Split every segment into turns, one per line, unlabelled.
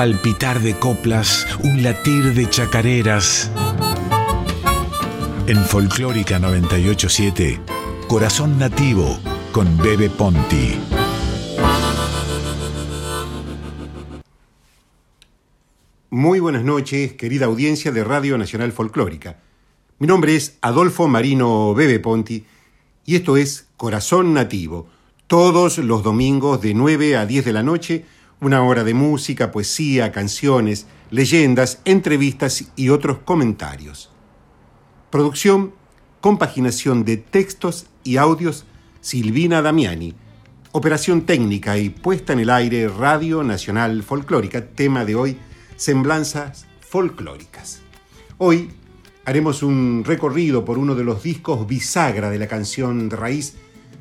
palpitar de coplas, un latir de chacareras. En Folclórica 987, Corazón Nativo con Bebe Ponti.
Muy buenas noches, querida audiencia de Radio Nacional Folclórica. Mi nombre es Adolfo Marino Bebe Ponti y esto es Corazón Nativo, todos los domingos de 9 a 10 de la noche, una hora de música, poesía, canciones, leyendas, entrevistas y otros comentarios. Producción, compaginación de textos y audios, Silvina Damiani. Operación técnica y puesta en el aire Radio Nacional Folclórica, tema de hoy, semblanzas folclóricas. Hoy haremos un recorrido por uno de los discos bisagra de la canción de raíz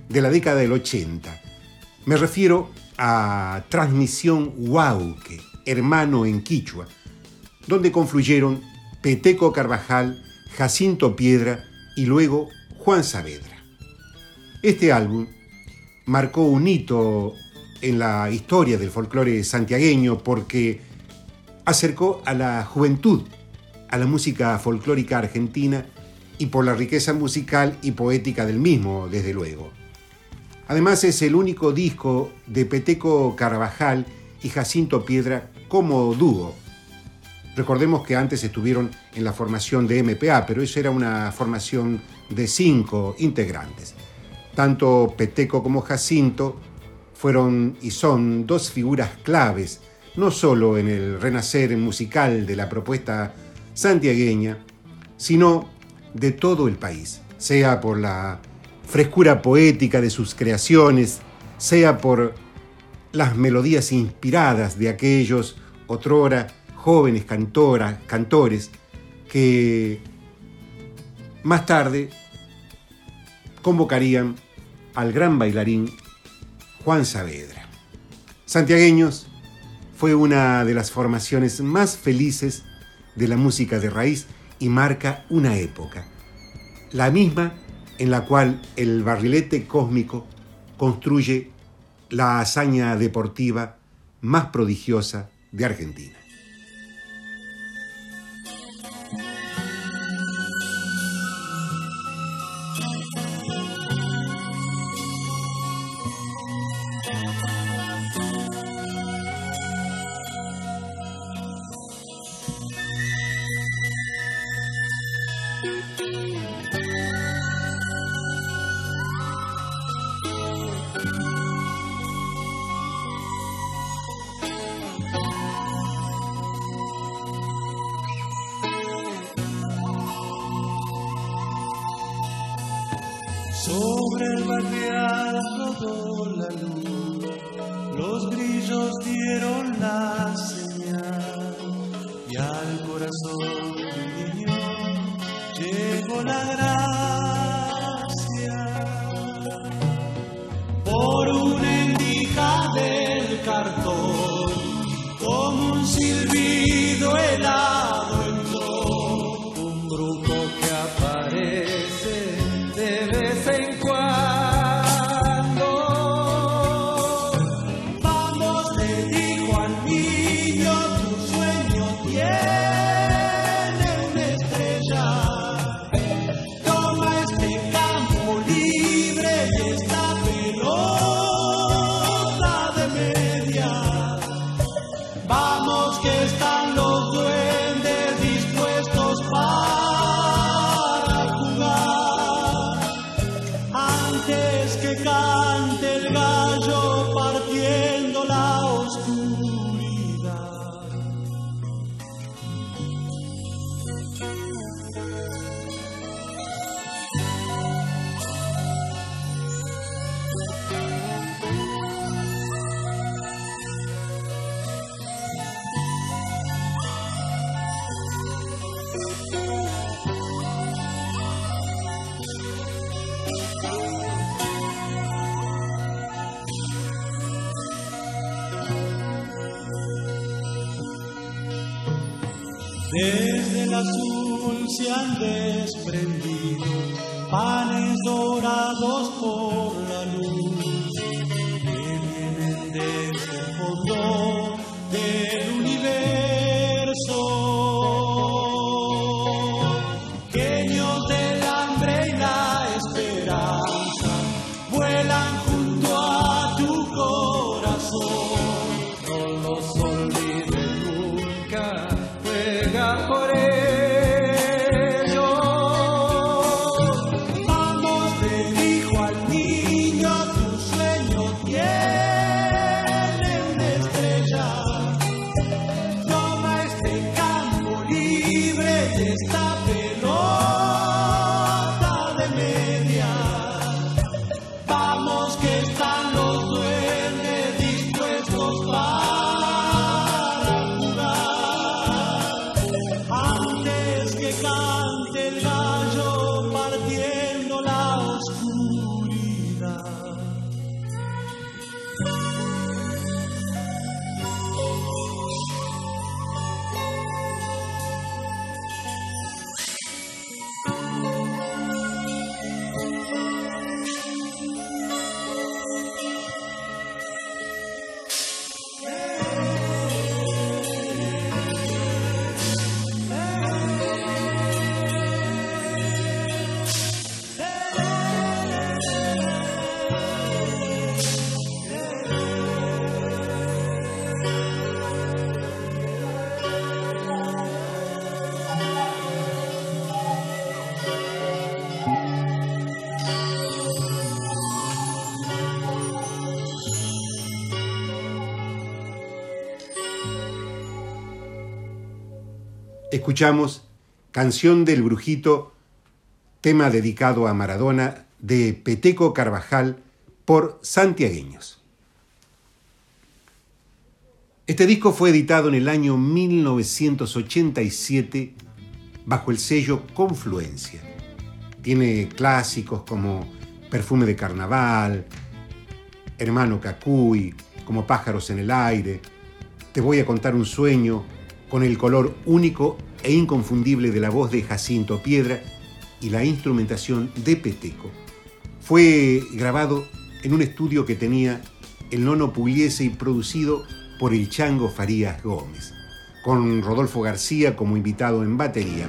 de la década del 80. Me refiero a Transmisión Huauque, hermano en Quichua, donde confluyeron Peteco Carvajal, Jacinto Piedra y luego Juan Saavedra. Este álbum marcó un hito en la historia del folclore santiagueño porque acercó a la juventud a la música folclórica argentina y por la riqueza musical y poética del mismo, desde luego. Además es el único disco de Peteco Carvajal y Jacinto Piedra como dúo. Recordemos que antes estuvieron en la formación de MPA, pero eso era una formación de cinco integrantes. Tanto Peteco como Jacinto fueron y son dos figuras claves no solo en el renacer musical de la propuesta santiagueña, sino de todo el país, sea por la frescura poética de sus creaciones, sea por las melodías inspiradas de aquellos otrora jóvenes cantoras, cantores que más tarde convocarían al gran bailarín Juan Saavedra. Santiagueños fue una de las formaciones más felices de la música de raíz y marca una época, la misma en la cual el barrilete cósmico construye la hazaña deportiva más prodigiosa de Argentina. Escuchamos Canción del Brujito, tema dedicado a Maradona de Peteco Carvajal por santiagueños. Este disco fue editado en el año 1987 bajo el sello Confluencia. Tiene clásicos como Perfume de Carnaval, Hermano Cacuy, como Pájaros en el Aire, Te voy a contar un sueño, con el color único e inconfundible de la voz de Jacinto Piedra y la instrumentación de Peteco. Fue grabado en un estudio que tenía el Nono Pugliese y producido por el Chango Farías Gómez, con Rodolfo García como invitado en batería.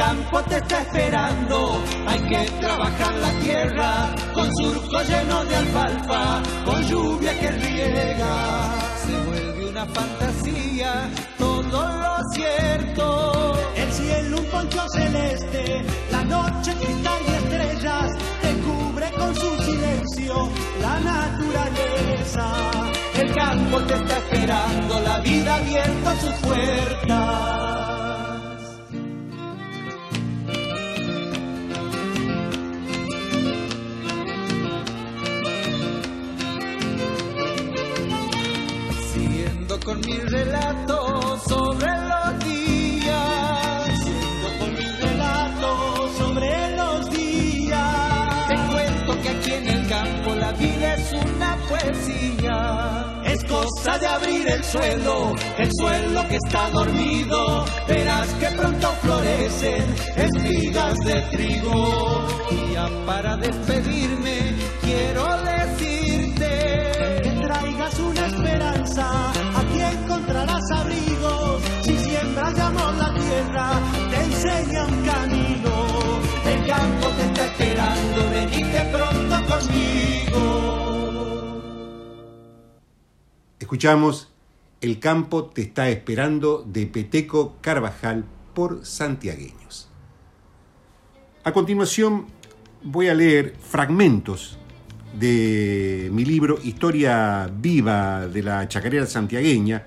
Campo te está esperando. Hay que trabajar la tierra con surco lleno de alfalfa, con lluvia que riega. Se vuelve una fantasía todo lo cierto. El cielo un poncho celeste, la noche cristal y estrellas, te cubre con su silencio la naturaleza. El campo te está esperando, la vida abierta sus puertas. Con mi relato sobre los días. Siento con mi relato sobre los días. Te cuento que aquí en el campo la vida es una poesía. Es cosa de abrir el suelo, el suelo que está dormido. Verás que pronto florecen espigas de trigo. Y ya para despedirme, quiero decirte que traigas una esperanza
Escuchamos El campo te está esperando de Peteco Carvajal por santiagueños. A continuación voy a leer fragmentos de mi libro Historia Viva de la Chacarera Santiagueña,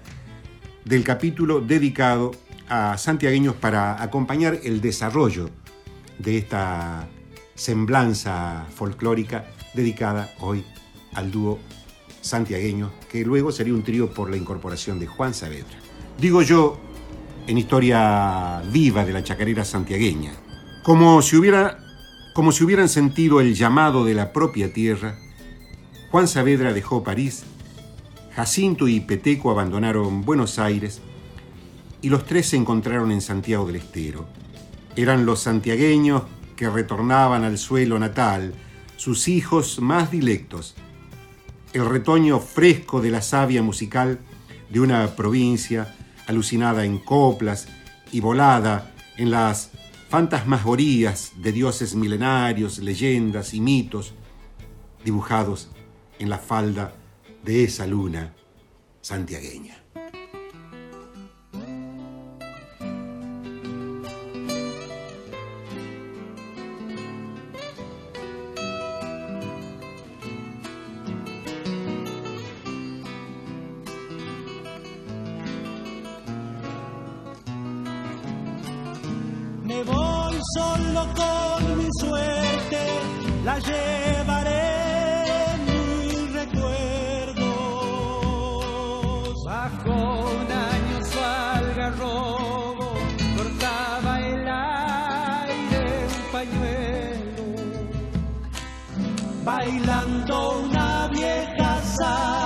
del capítulo dedicado a santiagueños para acompañar el desarrollo de esta semblanza folclórica dedicada hoy al dúo santiagueño, que luego sería un trío por la incorporación de Juan Saavedra. Digo yo, en historia viva de la chacarera santiagueña, como si hubiera como si hubieran sentido el llamado de la propia tierra, Juan Saavedra dejó París, Jacinto y Peteco abandonaron Buenos Aires y los tres se encontraron en Santiago del Estero. Eran los santiagueños que retornaban al suelo natal, sus hijos más dilectos, el retoño fresco de la savia musical de una provincia alucinada en coplas y volada en las fantasmagorías de dioses milenarios, leyendas y mitos dibujados en la falda de esa luna santiagueña.
Bailando una vieja samba.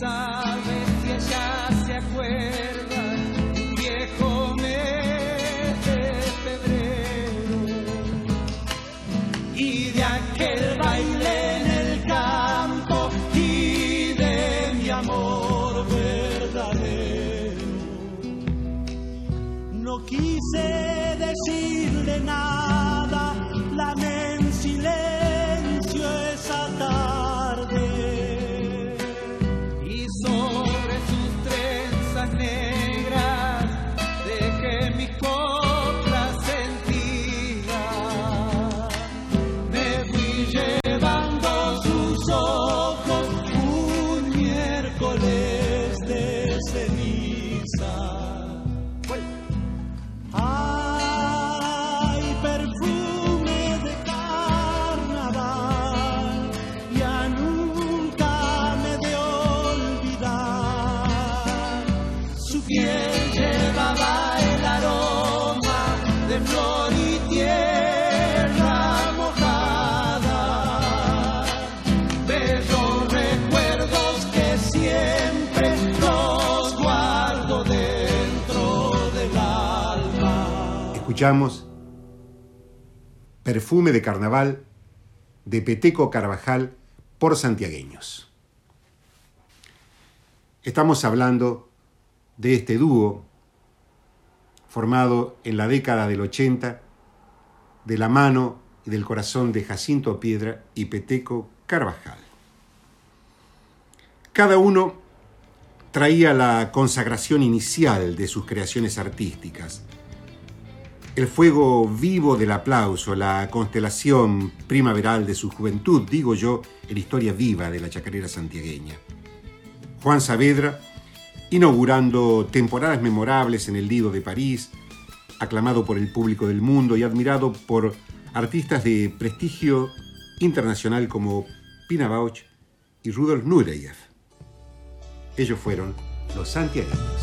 ¿Quién sabe si ella se acuerda viejo mes de febrero y de aquel baile en el campo y de mi amor verdadero? No quise decirle nada, Perfume de Carnaval de
Peteco Carvajal por santiagueños. Estamos hablando de este dúo formado en la década del 80 de la mano y del corazón de Jacinto Piedra y Peteco Carvajal. Cada uno traía la consagración inicial de sus creaciones artísticas, el fuego vivo del aplauso, la constelación primaveral de su juventud, digo yo, en historia viva de la chacarera santiagueña. Juan Saavedra, inaugurando temporadas memorables en el Lido de París, aclamado por el público del mundo y admirado por artistas de prestigio internacional como Pina Bausch y Rudolf Nureyev. Ellos fueron los santiagueños.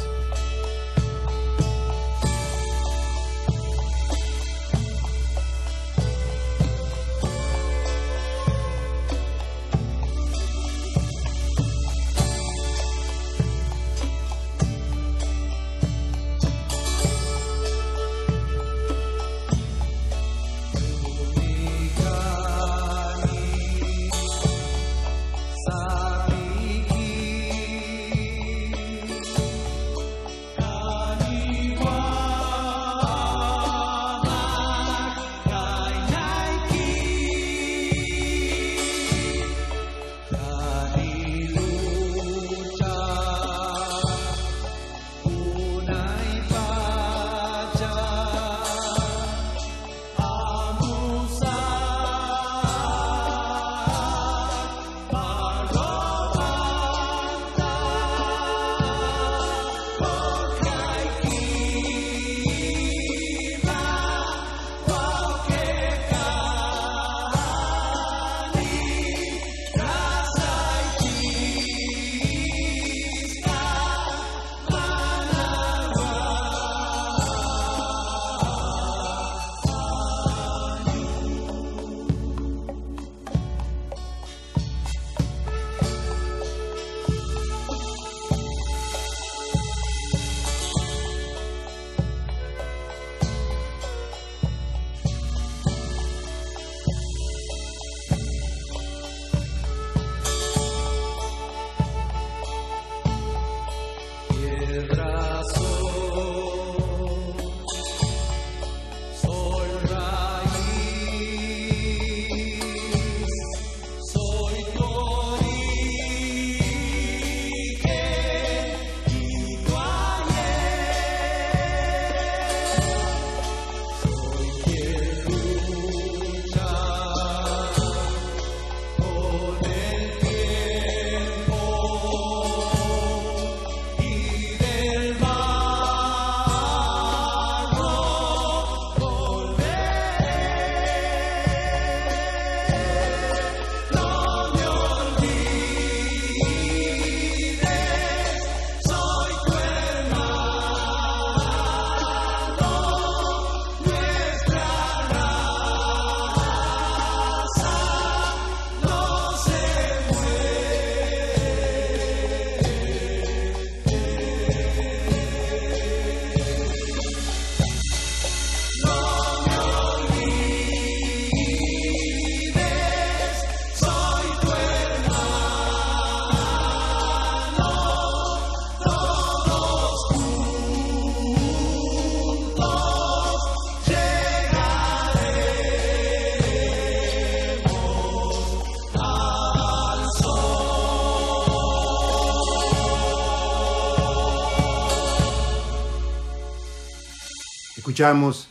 Escuchamos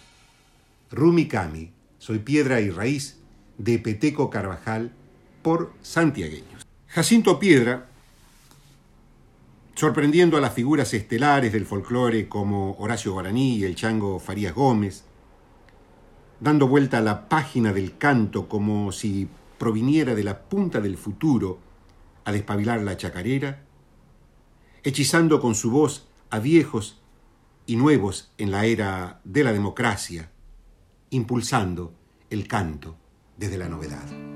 Rumi Kami, Soy Piedra y Raíz, de Peteco Carvajal, por santiagueños. Jacinto Piedra, sorprendiendo a las figuras estelares del folclore como Horacio Guaraní y el chango Farías Gómez, dando vuelta a la página del canto como si proviniera de la punta del futuro a despabilar la chacarera, hechizando con su voz a viejos y nuevos en la era de la democracia, impulsando el canto desde la novedad.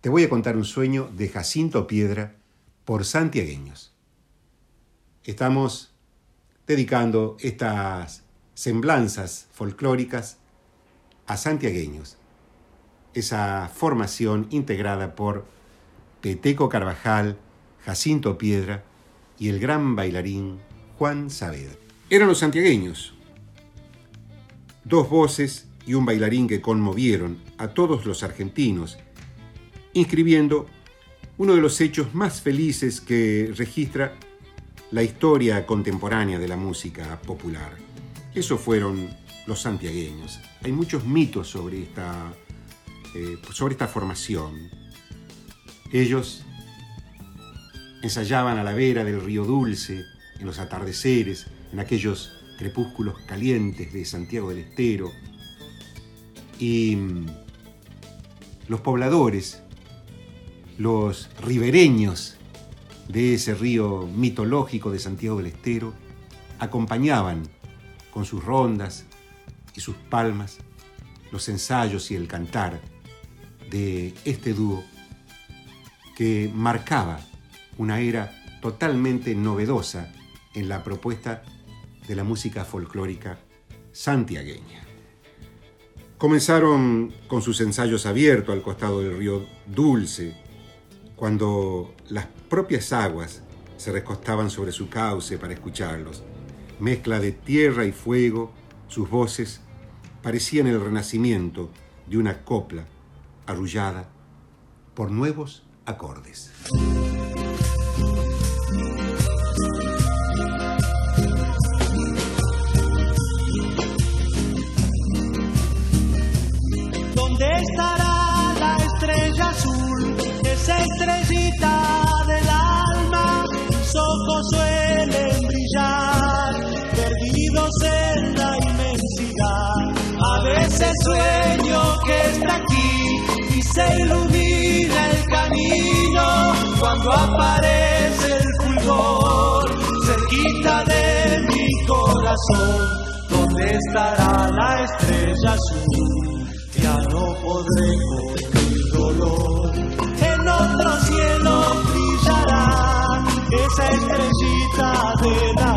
Te voy a contar un sueño de Jacinto Piedra por santiagueños. Estamos dedicando estas semblanzas folclóricas a santiagueños, esa formación integrada por Peteco Carvajal, Jacinto Piedra y el gran bailarín Juan Saavedra. Eran los santiagueños, dos voces y un bailarín que conmovieron a todos los argentinos, inscribiendo uno de los hechos más felices que registra la historia contemporánea de la música popular. Esos fueron los santiagueños. Hay muchos mitos sobre esta, eh, sobre esta formación. Ellos ensayaban a la vera del río Dulce, en los atardeceres, en aquellos crepúsculos calientes de Santiago del Estero. Y mm, los pobladores, los ribereños de ese río mitológico de Santiago del Estero, acompañaban con sus rondas y sus palmas los ensayos y el cantar de este dúo que marcaba una era totalmente novedosa en la propuesta de la música folclórica santiagueña. Comenzaron con sus ensayos abiertos al costado del río Dulce, cuando las propias aguas se recostaban sobre su cauce para escucharlos. Mezcla de tierra y fuego, sus voces parecían el renacimiento de una copla arrullada por nuevos acordes.
Se ilumina el camino cuando aparece el fulgor cerquita de mi corazón. ¿Dónde estará la estrella azul? Ya no podré con mi dolor otro cielo brillará esa estrellita del amor.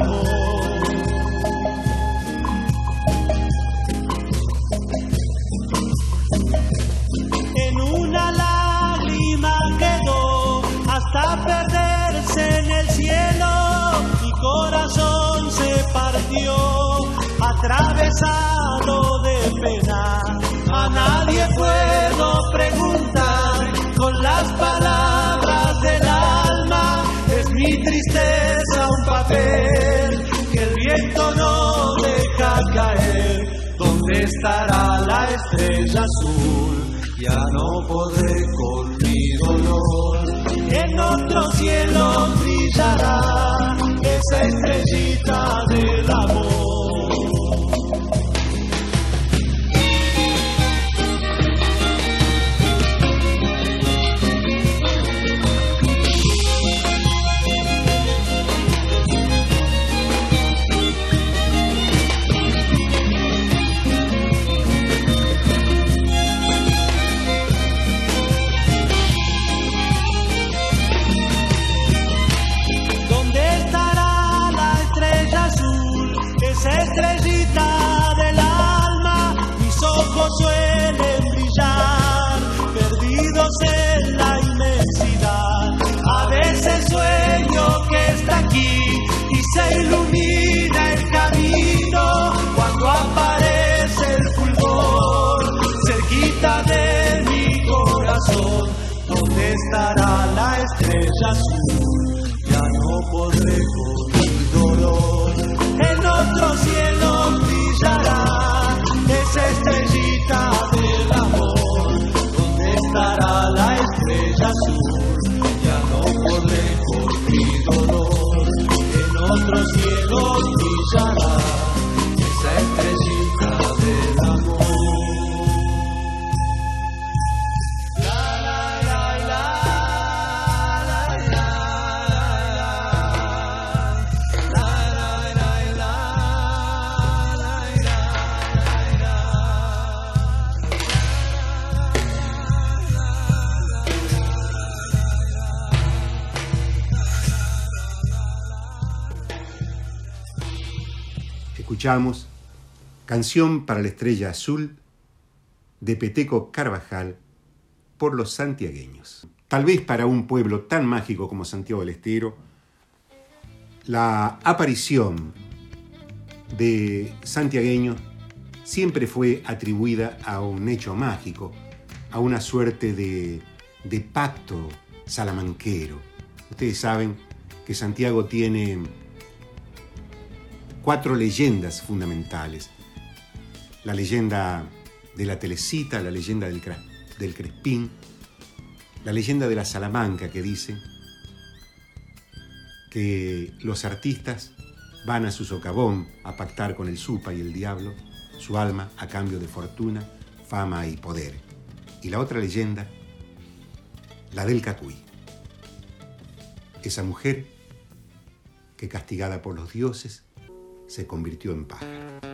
De pena. A nadie puedo preguntar con las palabras del alma. Es mi tristeza un papel que el viento no deja caer. ¿Dónde estará la estrella azul? Ya no podré con mi dolor. En otro cielo brillará esa estrellita del amor. Ya no podré
Escuchamos Canción para la Estrella Azul de Peteco Carvajal por los santiagueños. Tal vez para un pueblo tan mágico como Santiago del Estero, la aparición de santiagueños siempre fue atribuida a un hecho mágico, a una suerte de, de pacto salamanquero. Ustedes saben que Santiago tiene cuatro leyendas fundamentales. La leyenda de la Telecita, la leyenda del, del Crespín, la leyenda de la Salamanca que dice que los artistas van a su socavón a pactar con el supa y el diablo su alma a cambio de fortuna, fama y poder. Y la otra leyenda, la del Cacuy. Esa mujer que castigada por los dioses se convirtió en pájaro.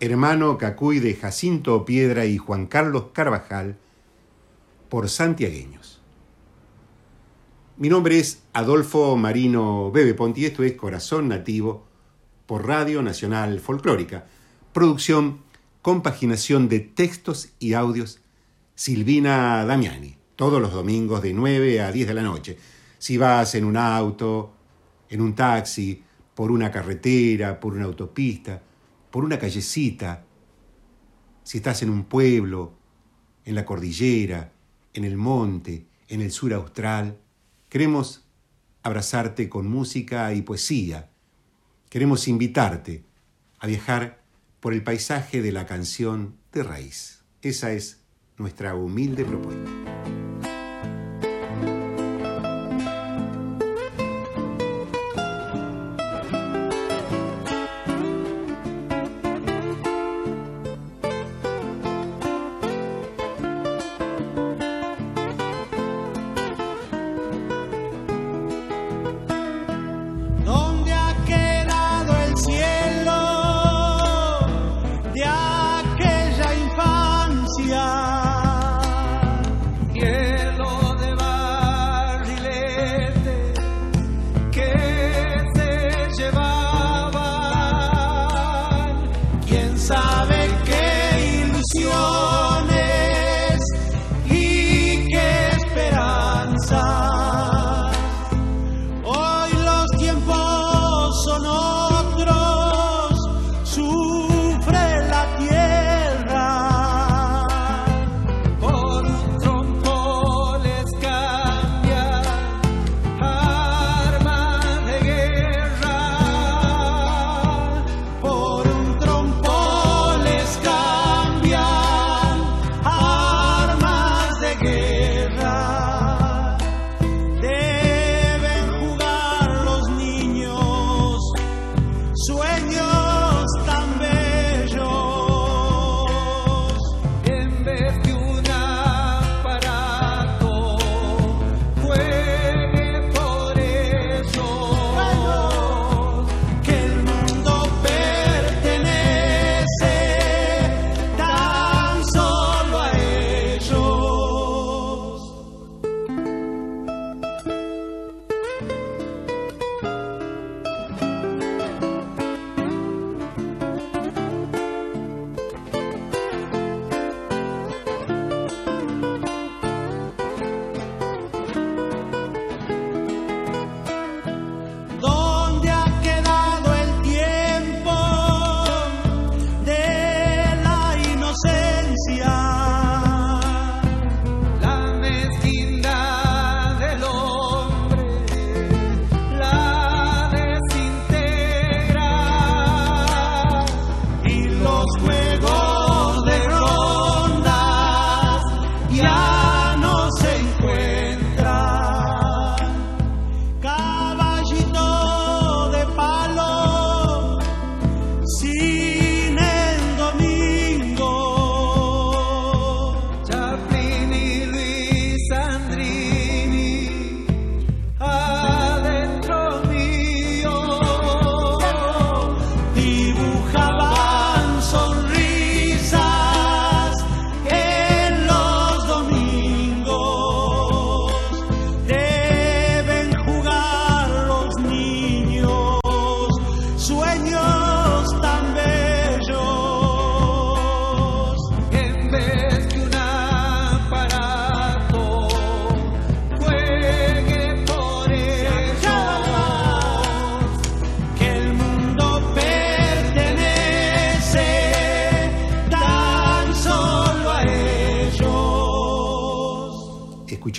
Hermano Cacuy de Jacinto Piedra y Juan Carlos Carvajal por santiagueños. Mi nombre es Adolfo Marino Bebe Ponti esto es Corazón Nativo por Radio Nacional Folclórica. Producción, compaginación de textos y audios Silvina Damiani, todos los domingos de 9 a 10 de la noche. Si vas en un auto, en un taxi, por una carretera, por una autopista, por una callecita, si estás en un pueblo, en la cordillera, en el monte, en el sur austral, queremos abrazarte con música y poesía. Queremos invitarte a viajar por el paisaje de la canción de raíz. Esa es nuestra humilde propuesta.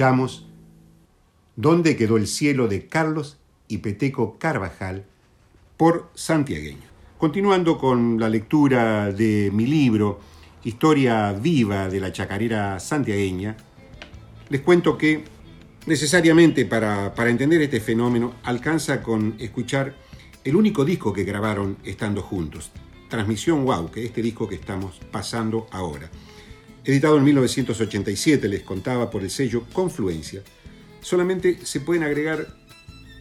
Escuchamos ¿Dónde quedó el cielo de Carlos y Peteco Carvajal por santiagueño? Continuando con la lectura de mi libro, Historia viva de la chacarera santiagueña, les cuento que necesariamente para, para entender este fenómeno alcanza con escuchar el único disco que grabaron estando juntos, Transmisión Wow, que es este disco que estamos pasando ahora. Editado en 1987, les contaba por el sello Confluencia, solamente se pueden agregar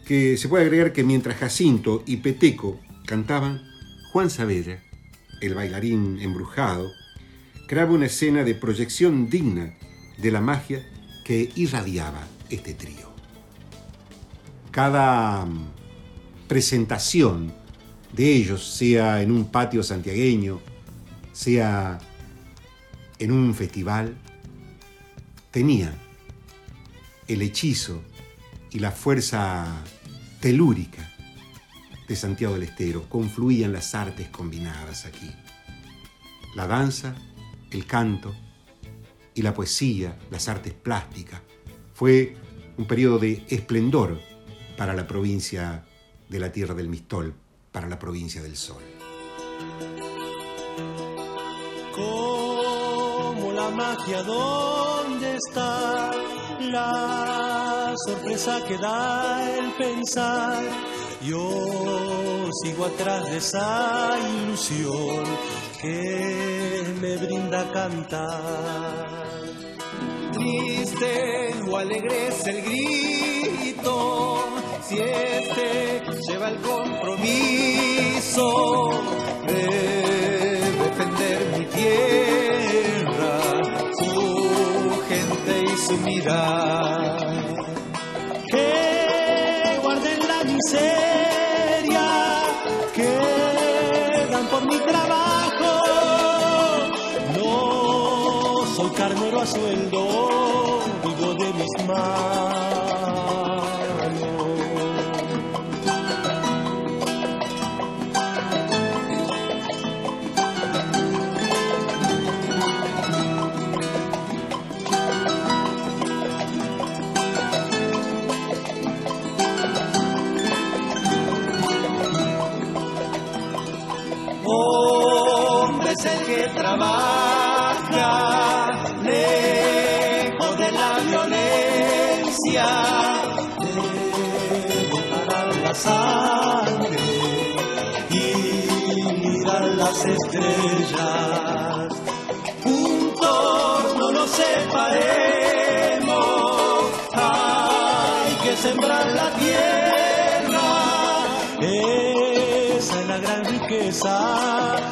que se puede agregar que mientras Jacinto y Peteco cantaban, Juan Saavedra, el bailarín embrujado, creaba una escena de proyección digna de la magia que irradiaba este trío. Cada mm, presentación de ellos, sea en un patio santiagueño, sea en un festival, tenía el hechizo y la fuerza telúrica de Santiago del Estero. Confluían las artes combinadas aquí. La danza, el canto y la poesía, las artes plásticas. Fue un periodo de esplendor para la provincia de la Tierra del Mistol, para la provincia del Sol.
Magia, ¿dónde está? la sorpresa que da el pensar. Yo sigo atrás de esa ilusión que me brinda cantar. Triste o alegre es el grito, si este lleva el compromiso Que guarden la miseria, que dan por mi trabajo. No soy carnero a sueldo, vivo de mis manos. Gran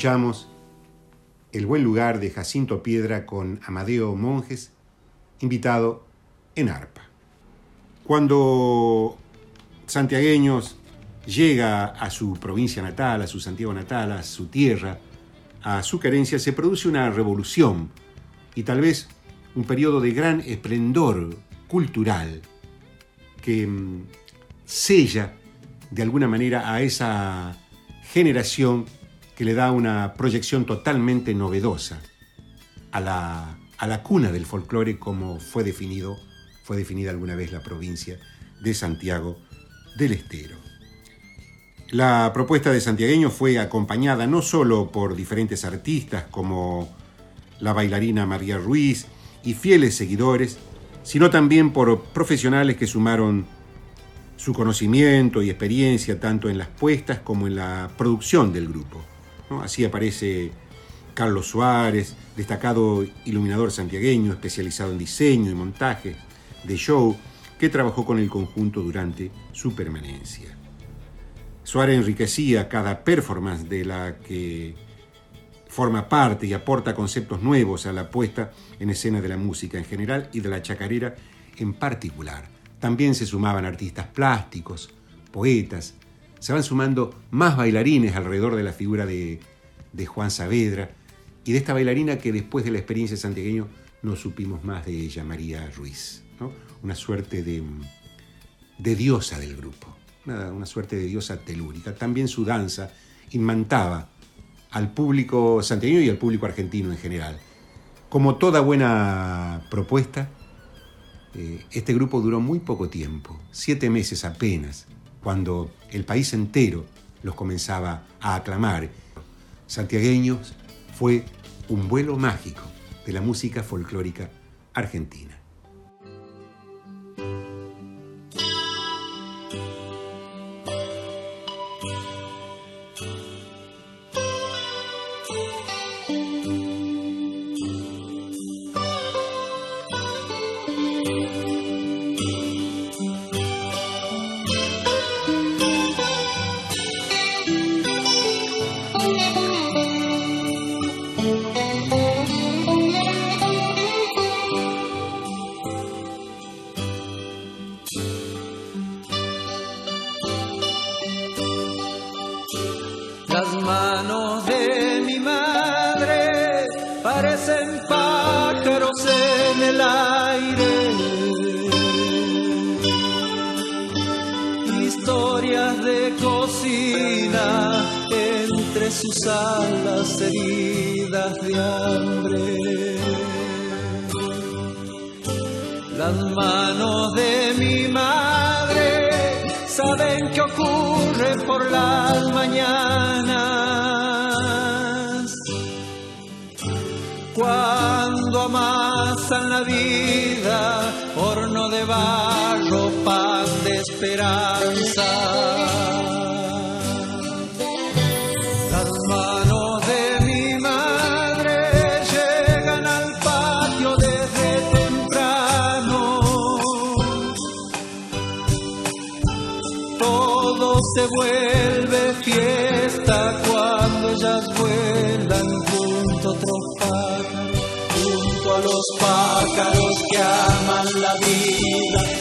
escuchamos El buen lugar de Jacinto Piedra con Amadeo Monjes, invitado en arpa. Cuando Santiagueños llega a su provincia natal, a su Santiago natal, a su tierra, a su carencia, se produce una revolución y tal vez un periodo de gran esplendor cultural que mm, sella de alguna manera a esa generación que le da una proyección totalmente novedosa a la, a la cuna del folclore como fue definido, fue definida alguna vez la provincia de Santiago del Estero. La propuesta de santiagueño fue acompañada no solo por diferentes artistas como la bailarina María Ruiz y fieles seguidores, sino también por profesionales que sumaron su conocimiento y experiencia tanto en las puestas como en la producción del grupo. Así aparece Carlos Suárez, destacado iluminador santiagueño, especializado en diseño y montaje de show, que trabajó con el conjunto durante su permanencia. Suárez enriquecía cada performance de la que forma parte y aporta conceptos nuevos a la puesta en escena de la música en general y de la chacarera en particular. También se sumaban artistas plásticos, poetas, se van sumando más bailarines alrededor de la figura de, Juan Saavedra y de esta bailarina que después de la experiencia de santiagueño no supimos más de ella, María Ruiz, una suerte de, diosa del grupo una, suerte de diosa telúrica. También su danza inmantaba al público santiagueño y al público argentino en general. Como toda buena propuesta, eh, este grupo duró muy poco tiempo, siete meses apenas, cuando el país entero los comenzaba a aclamar. Santiagueños fue un vuelo mágico de la música folclórica argentina.
a los que aman la vida.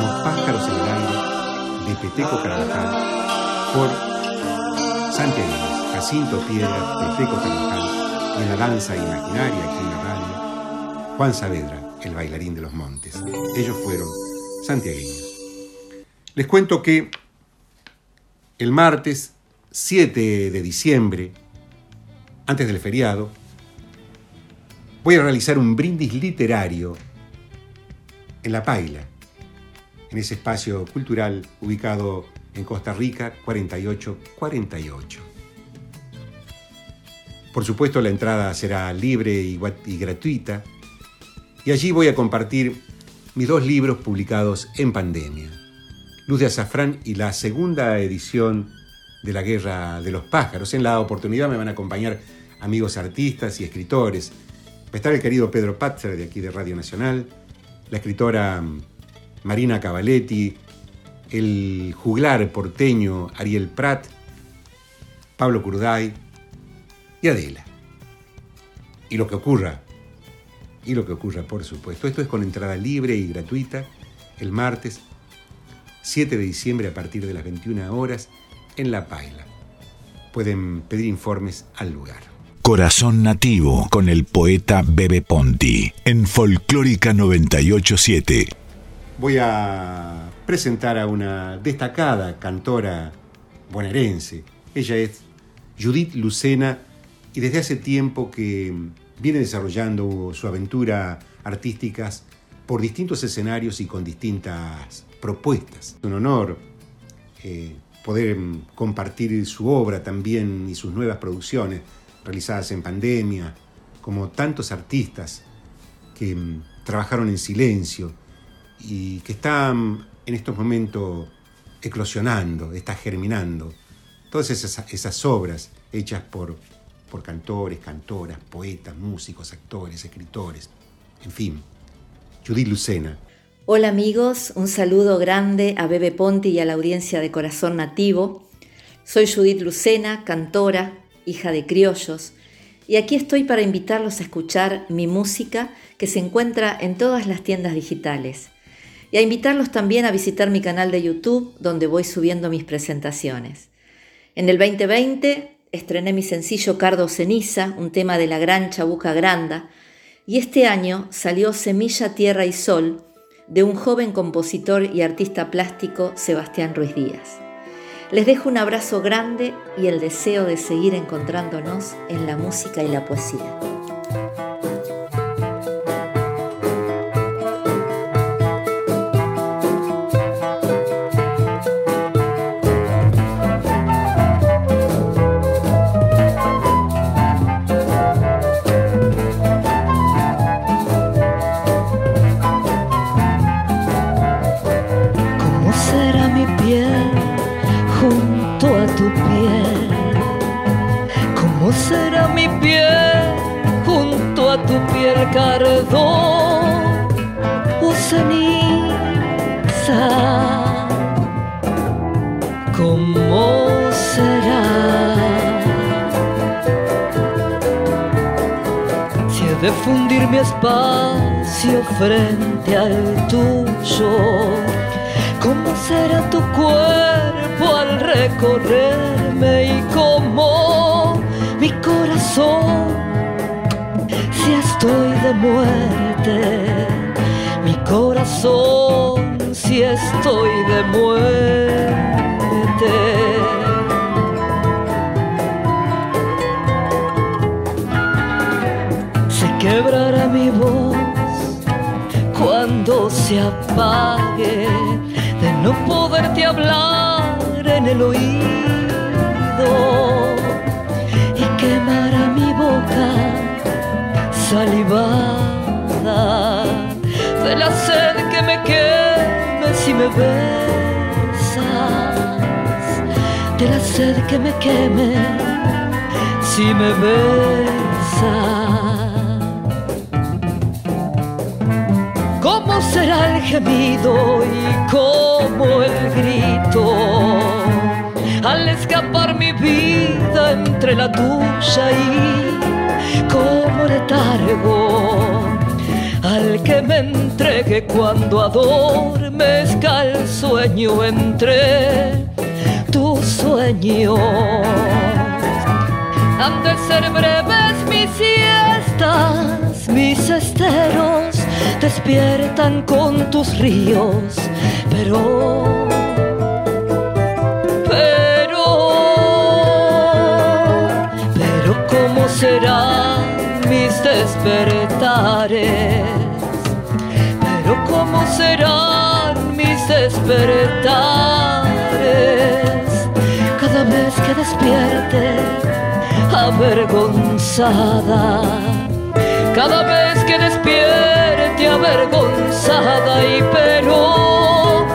Los pájaros aire de Peteco Carvajal por Santiago, Jacinto Piedra, Peteco Carvajal y en la danza imaginaria aquí en la radio, Juan Saavedra, el bailarín de los montes. Ellos fueron santiagueños. Les cuento que el martes 7 de diciembre, antes del feriado, voy a realizar un brindis literario en La Paila, en ese espacio cultural ubicado en Costa Rica 4848. Por supuesto, la entrada será libre y, gratuita, y allí voy a compartir mis dos libros publicados en pandemia, Luz de Azafrán y la segunda edición de La Guerra de los Pájaros. En la oportunidad me van a acompañar amigos artistas y escritores. Va a estar el querido Pedro Patzer de aquí de Radio Nacional, la escritora mm, Marina Cavaletti, el juglar porteño Ariel Prat, Pablo Curday y Adela. Y lo que ocurra, y lo que ocurra, por supuesto. Esto es con entrada libre y gratuita el martes 7 de diciembre a partir de las 21 horas en La Paila. Pueden pedir informes al lugar.
Corazón Nativo con el poeta Bebe Ponti en Folclórica 987.
Voy a presentar a una destacada cantora bonaerense. Ella es Judith Lucena y desde hace tiempo que viene desarrollando su aventura artísticas por distintos escenarios y con distintas propuestas. Es un honor eh, poder compartir su obra también y sus nuevas producciones realizadas en pandemia, como tantos artistas que mm, trabajaron en silencio y que están en estos momentos eclosionando, está germinando. Todas esas, esas obras hechas por, por cantores, cantoras, poetas, músicos, actores, escritores, en fin. Judith Lucena,
Hola amigos, un saludo grande a Bebe Ponti y a la audiencia de Corazón Nativo. Soy Judith Lucena, cantora, hija de criollos, y aquí estoy para invitarlos a escuchar mi música que se encuentra en todas las tiendas digitales, y a invitarlos también a visitar mi canal de YouTube donde voy subiendo mis presentaciones. En el 2020 estrené mi sencillo Cardo Ceniza, un tema de la gran Chabuca Granda, y este año salió Semilla, Tierra y Sol, de un joven compositor y artista plástico, Sebastián Ruiz Díaz. Les dejo un abrazo grande y el deseo de seguir encontrándonos en la música y la poesía.
Fundir mi espacio frente al tuyo, ¿cómo será tu cuerpo al recorrerme y cómo mi corazón si estoy de muerte? Mi corazón si estoy de muerte. Cuando se apague de no poderte hablar en el oído y quemará mi boca salivada de la sed que me queme si me besas, de la sed que me queme si me besas. Será el gemido y cómo el grito? Al escapar mi vida entre la tuya y como letargo al que me entregue cuando adormezca el sueño entre tus sueños. Han de ser breves mis siestas, mis esteros despiertan con tus ríos, pero, pero, pero cómo serán mis despertares, pero cómo serán mis despertares cada vez que despierte avergonzada, cada vez que despierte avergonzada y pero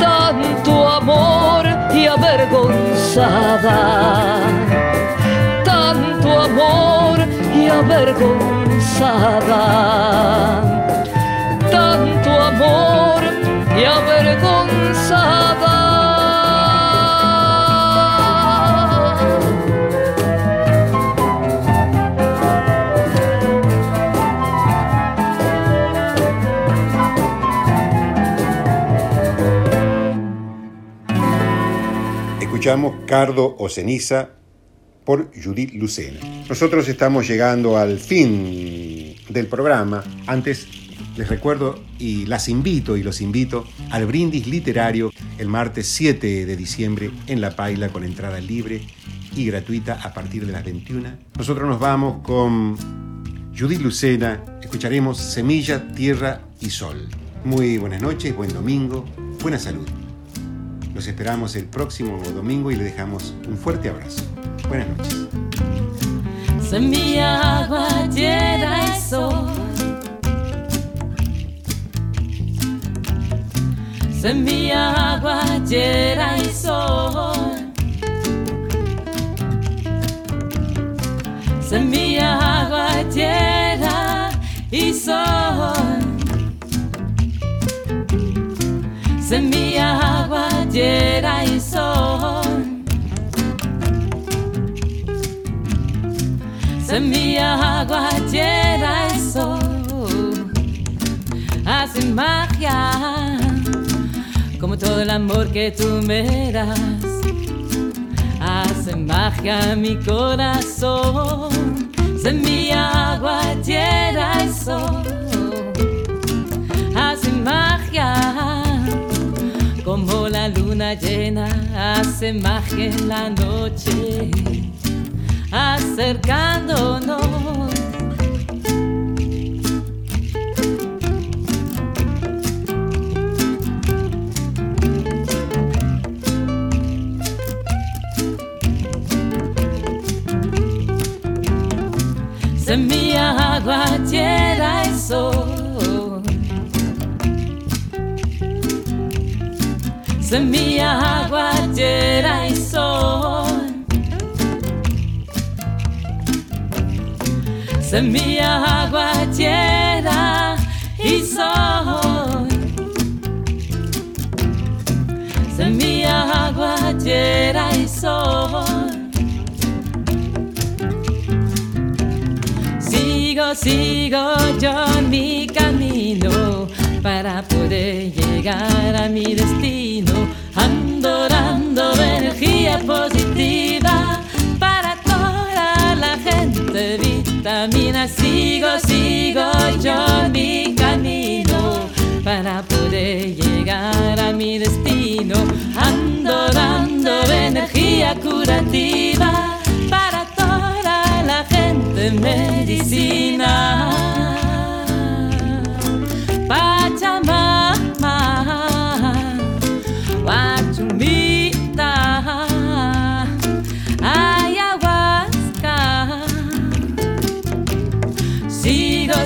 tanto amor y avergonzada, tanto amor y avergonzada, tanto amor y avergonzada.
Cardo o Ceniza por Judith Lucena. Nosotros estamos llegando al fin del programa. Antes les recuerdo y las invito y los invito al brindis literario el martes 7 de diciembre en La Paila con entrada libre y gratuita a partir de las 21. Nosotros nos vamos con Judith Lucena. Escucharemos Semilla, Tierra y Sol. Muy buenas noches, buen domingo, buena salud. Los esperamos el próximo domingo y le dejamos un fuerte abrazo. Buenas noches.
Semilla, agua, tierra y sol. Semilla, agua, tierra y sol. Semilla, agua, tierra y sol. Semilla, agua, tierra y sol. Semilla, agua, tierra y sol. Hacen magia como todo el amor que tú me das. Hace magia mi corazón. Semilla, agua, tierra y sol. Hace magia como la luna llena. Hace magia en la noche. Acercándonos. Semilla, agua, tierra y sol. Semilla, agua, tierra y sol. semilla, agua, tierra y sol. Semilla, agua, tierra y sol. Sigo, sigo yo en mi camino para poder llegar a mi destino. Ando dando energía positiva para toda la gente. Vitamina, sigo, sigo yo mi camino para poder llegar a mi destino. Ando dando energía curativa para toda la gente. Medicina.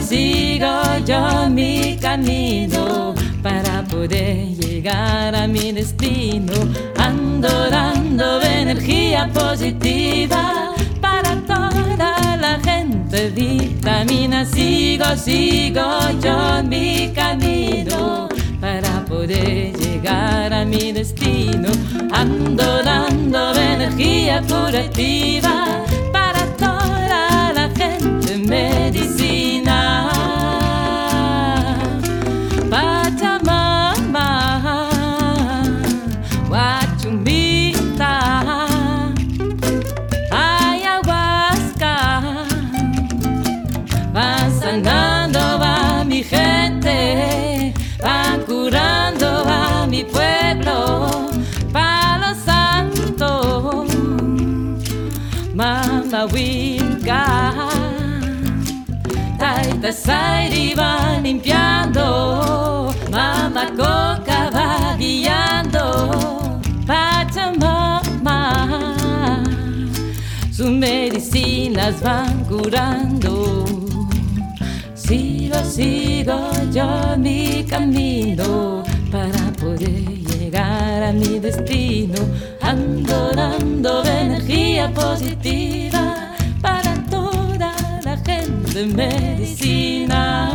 Sigo, yo mi camino para poder llegar a mi destino. Ando dando energía positiva para toda la gente. Vitamina, sigo, sigo yo mi camino para poder llegar a mi destino. Ando dando energía curativa Taita Sairi va limpiando, Mama Coca va guiando, Pachamama, sus medicinas van curando. Sigo, sigo yo mi camino para poder llegar a mi destino, ando dando energía positiva para toda la gente medicina.